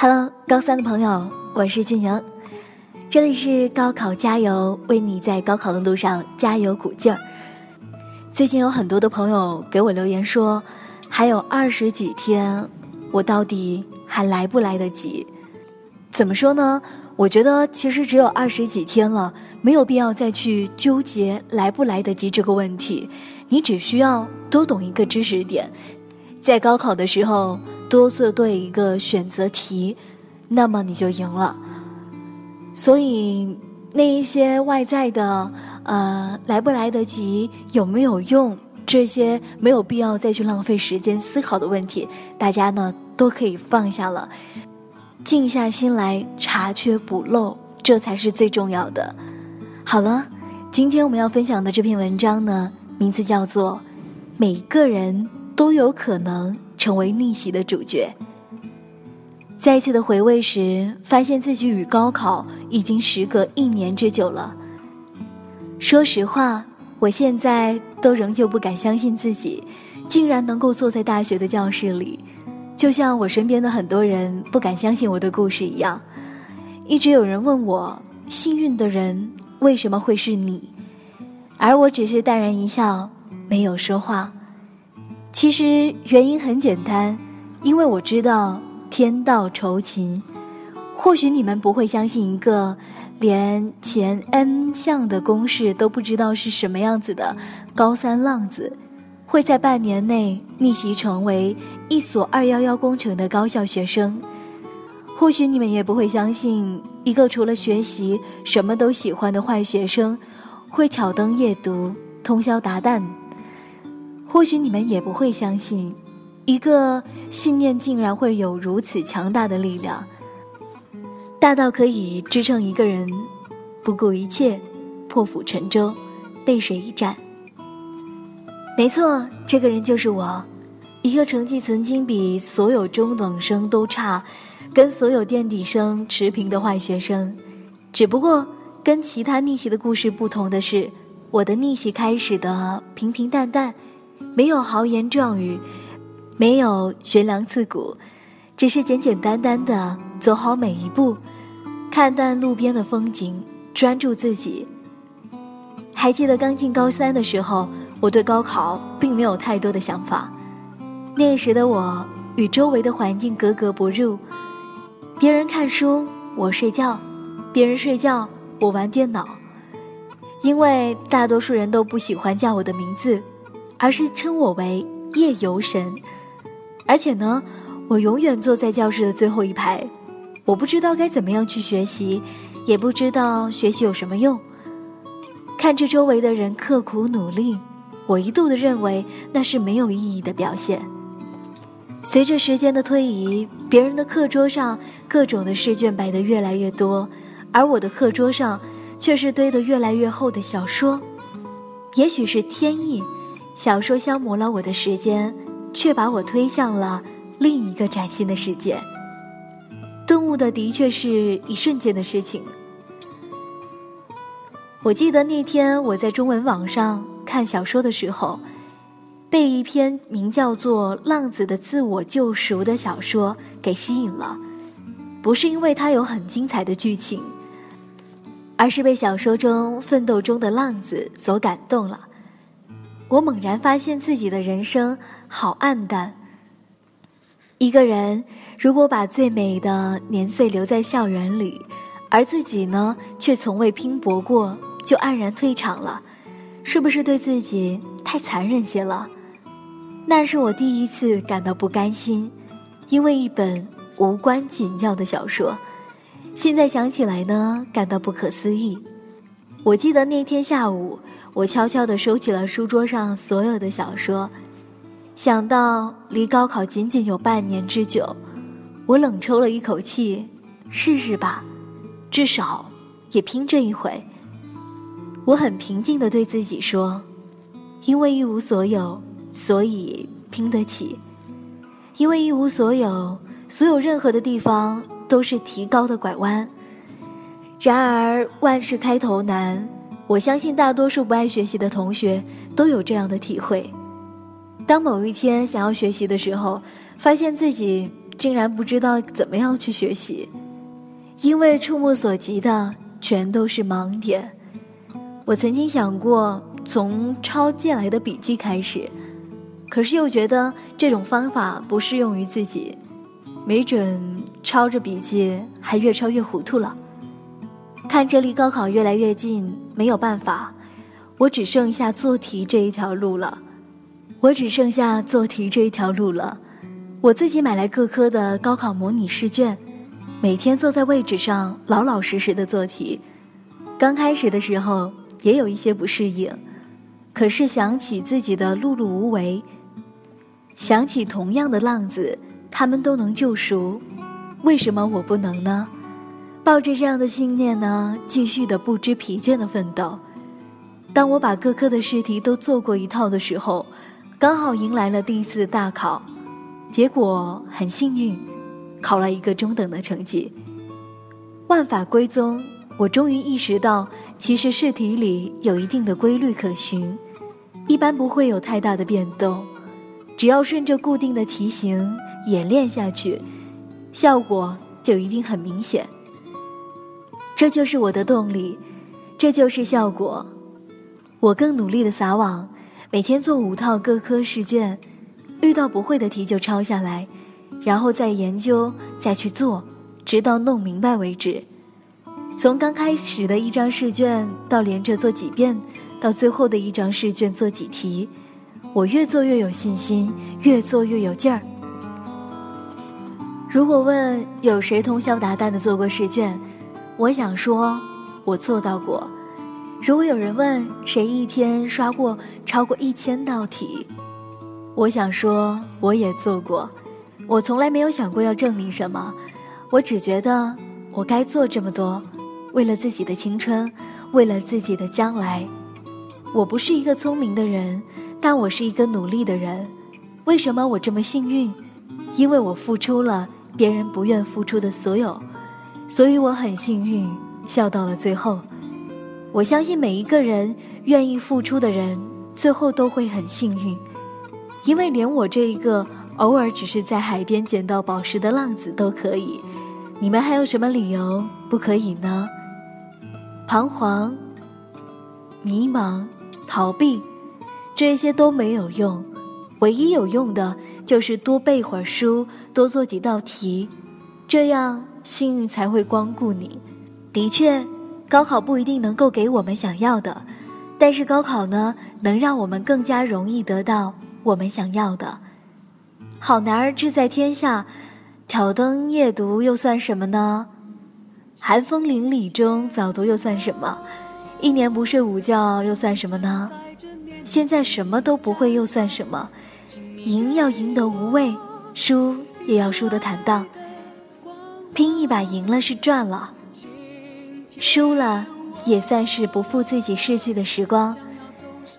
Hello，高三的朋友，我是俊阳，这里是高考加油，为你在高考的路上加油鼓劲儿。最近有很多的朋友给我留言说，还有二十几天，我到底还来不来得及？怎么说呢？我觉得其实只有二十几天了，没有必要再去纠结来不来得及这个问题。你只需要多懂一个知识点，在高考的时候多做对一个选择题，那么你就赢了。所以那一些外在的，呃，来不来得及，有没有用，这些没有必要再去浪费时间思考的问题，大家呢都可以放下了。静下心来查缺补漏，这才是最重要的。好了，今天我们要分享的这篇文章呢，名字叫做《每个人都有可能成为逆袭的主角》。再一次的回味时，发现自己与高考已经时隔一年之久了。说实话，我现在都仍旧不敢相信自己，竟然能够坐在大学的教室里。就像我身边的很多人不敢相信我的故事一样，一直有人问我：幸运的人为什么会是你？而我只是淡然一笑，没有说话。其实原因很简单，因为我知道天道酬勤。或许你们不会相信一个连前 n 项的公式都不知道是什么样子的高三浪子。会在半年内逆袭成为一所二幺幺工程的高校学生，或许你们也不会相信一个除了学习什么都喜欢的坏学生会挑灯夜读、通宵达旦。或许你们也不会相信，一个信念竟然会有如此强大的力量，大到可以支撑一个人不顾一切破釜沉舟、背水一战。没错，这个人就是我，一个成绩曾经比所有中等生都差，跟所有垫底生持平的坏学生。只不过跟其他逆袭的故事不同的是，我的逆袭开始的平平淡淡，没有豪言壮语，没有悬梁刺股，只是简简单单的走好每一步，看淡路边的风景，专注自己。还记得刚进高三的时候。我对高考并没有太多的想法，那时的我与周围的环境格格不入，别人看书我睡觉，别人睡觉我玩电脑，因为大多数人都不喜欢叫我的名字，而是称我为夜游神，而且呢，我永远坐在教室的最后一排，我不知道该怎么样去学习，也不知道学习有什么用，看着周围的人刻苦努力。我一度的认为那是没有意义的表现。随着时间的推移，别人的课桌上各种的试卷摆得越来越多，而我的课桌上却是堆得越来越厚的小说。也许是天意，小说消磨了我的时间，却把我推向了另一个崭新的世界。顿悟的的确是一瞬间的事情。我记得那天我在中文网上。看小说的时候，被一篇名叫做《浪子的自我救赎》的小说给吸引了，不是因为它有很精彩的剧情，而是被小说中奋斗中的浪子所感动了。我猛然发现自己的人生好黯淡。一个人如果把最美的年岁留在校园里，而自己呢却从未拼搏过，就黯然退场了。是不是对自己太残忍些了？那是我第一次感到不甘心，因为一本无关紧要的小说。现在想起来呢，感到不可思议。我记得那天下午，我悄悄地收起了书桌上所有的小说。想到离高考仅仅有半年之久，我冷抽了一口气，试试吧，至少也拼这一回。我很平静地对自己说：“因为一无所有，所以拼得起；因为一无所有，所有任何的地方都是提高的拐弯。然而万事开头难，我相信大多数不爱学习的同学都有这样的体会。当某一天想要学习的时候，发现自己竟然不知道怎么样去学习，因为触目所及的全都是盲点。我曾经想过从抄借来的笔记开始，可是又觉得这种方法不适用于自己，没准抄着笔记还越抄越糊涂了。看着离高考越来越近，没有办法，我只剩下做题这一条路了。我只剩下做题这一条路了。我自己买来各科的高考模拟试卷，每天坐在位置上老老实实的做题。刚开始的时候也有一些不适应，可是想起自己的碌碌无为，想起同样的浪子，他们都能救赎，为什么我不能呢？抱着这样的信念呢，继续的不知疲倦的奋斗。当我把各科的试题都做过一套的时候，刚好迎来了第一次大考，结果很幸运，考了一个中等的成绩。万法归宗，我终于意识到，其实试题里有一定的规律可循，一般不会有太大的变动。只要顺着固定的题型演练下去，效果就一定很明显。这就是我的动力，这就是效果。我更努力的撒网，每天做五套各科试卷，遇到不会的题就抄下来，然后再研究，再去做，直到弄明白为止。从刚开始的一张试卷，到连着做几遍，到最后的一张试卷做几题，我越做越有信心，越做越有劲儿。如果问有谁通宵达旦的做过试卷？我想说，我做到过。如果有人问谁一天刷过超过一千道题，我想说我也做过。我从来没有想过要证明什么，我只觉得我该做这么多，为了自己的青春，为了自己的将来。我不是一个聪明的人，但我是一个努力的人。为什么我这么幸运？因为我付出了别人不愿付出的所有。所以我很幸运，笑到了最后。我相信每一个人愿意付出的人，最后都会很幸运，因为连我这一个偶尔只是在海边捡到宝石的浪子都可以。你们还有什么理由不可以呢？彷徨、迷茫、逃避，这些都没有用，唯一有用的就是多背会儿书，多做几道题，这样。幸运才会光顾你。的确，高考不一定能够给我们想要的，但是高考呢，能让我们更加容易得到我们想要的。好男儿志在天下，挑灯夜读又算什么呢？寒风凛凛中早读又算什么？一年不睡午觉又算什么呢？现在什么都不会又算什么？赢要赢得无畏，输也要输得坦荡。拼一把赢了是赚了，输了也算是不负自己逝去的时光。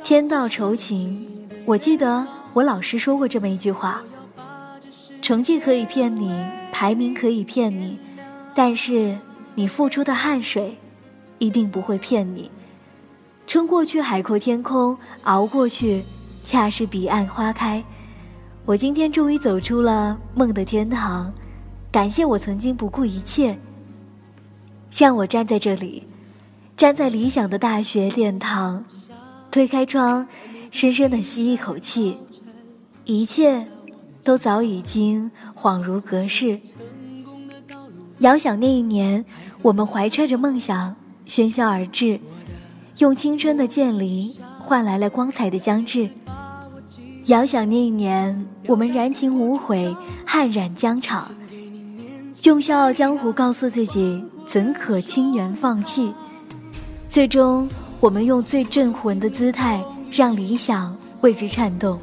天道酬勤，我记得我老师说过这么一句话：成绩可以骗你，排名可以骗你，但是你付出的汗水，一定不会骗你。撑过去海阔天空，熬过去，恰是彼岸花开。我今天终于走出了梦的天堂。感谢我曾经不顾一切，让我站在这里，站在理想的大学殿堂，推开窗，深深的吸一口气，一切都早已经恍如隔世。遥想那一年，我们怀揣着梦想喧嚣而至，用青春的剑离换来了光彩的将至。遥想那一年，我们燃情无悔，悍然疆场。用《笑傲江湖》告诉自己，怎可轻言放弃？最终，我们用最镇魂的姿态，让理想为之颤动，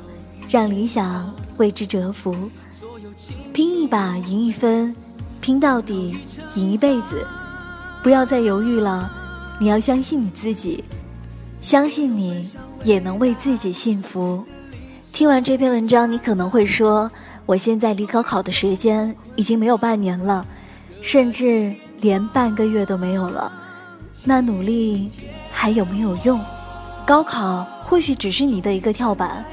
让理想为之折服。拼一把，赢一分，拼到底，赢一辈子。不要再犹豫了，你要相信你自己，相信你也能为自己幸福。听完这篇文章，你可能会说。我现在离高考的时间已经没有半年了，甚至连半个月都没有了。那努力还有没有用？高考或许只是你的一个跳板，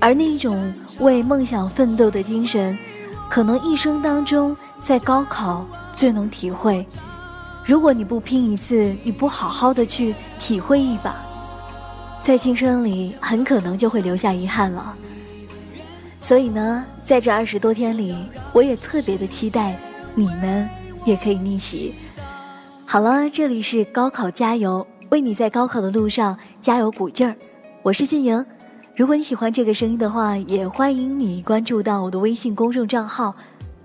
而那一种为梦想奋斗的精神，可能一生当中在高考最能体会。如果你不拼一次，你不好好的去体会一把，在青春里很可能就会留下遗憾了。所以呢，在这二十多天里，我也特别的期待你们也可以逆袭。好了，这里是高考加油，为你在高考的路上加油鼓劲儿。我是俊莹，如果你喜欢这个声音的话，也欢迎你关注到我的微信公众账号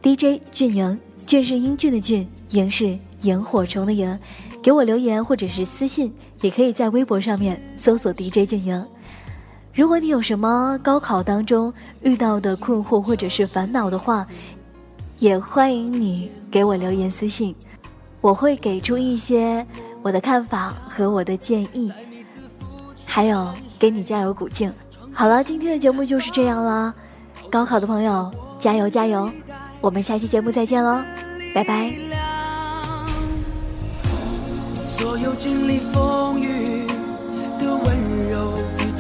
DJ 俊莹，俊是英俊的俊，莹是萤火虫的萤，给我留言或者是私信，也可以在微博上面搜索 DJ 俊莹。如果你有什么高考当中遇到的困惑或者是烦恼的话，也欢迎你给我留言私信，我会给出一些我的看法和我的建议，还有给你加油鼓劲。好了，今天的节目就是这样了，高考的朋友加油加油，我们下期节目再见喽，拜拜。所有经历风雨。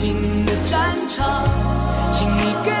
新的战场请你给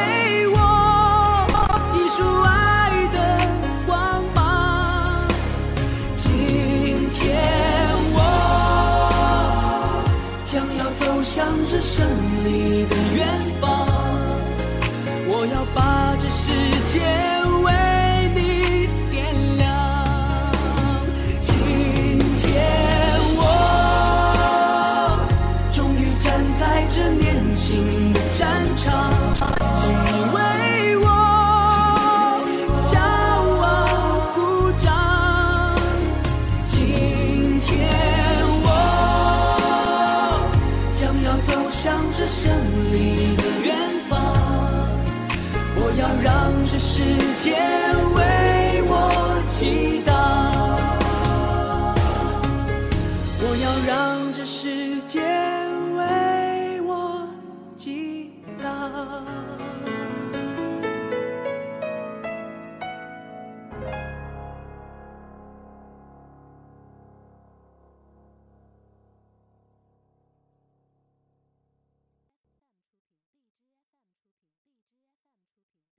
要让这世界为我激荡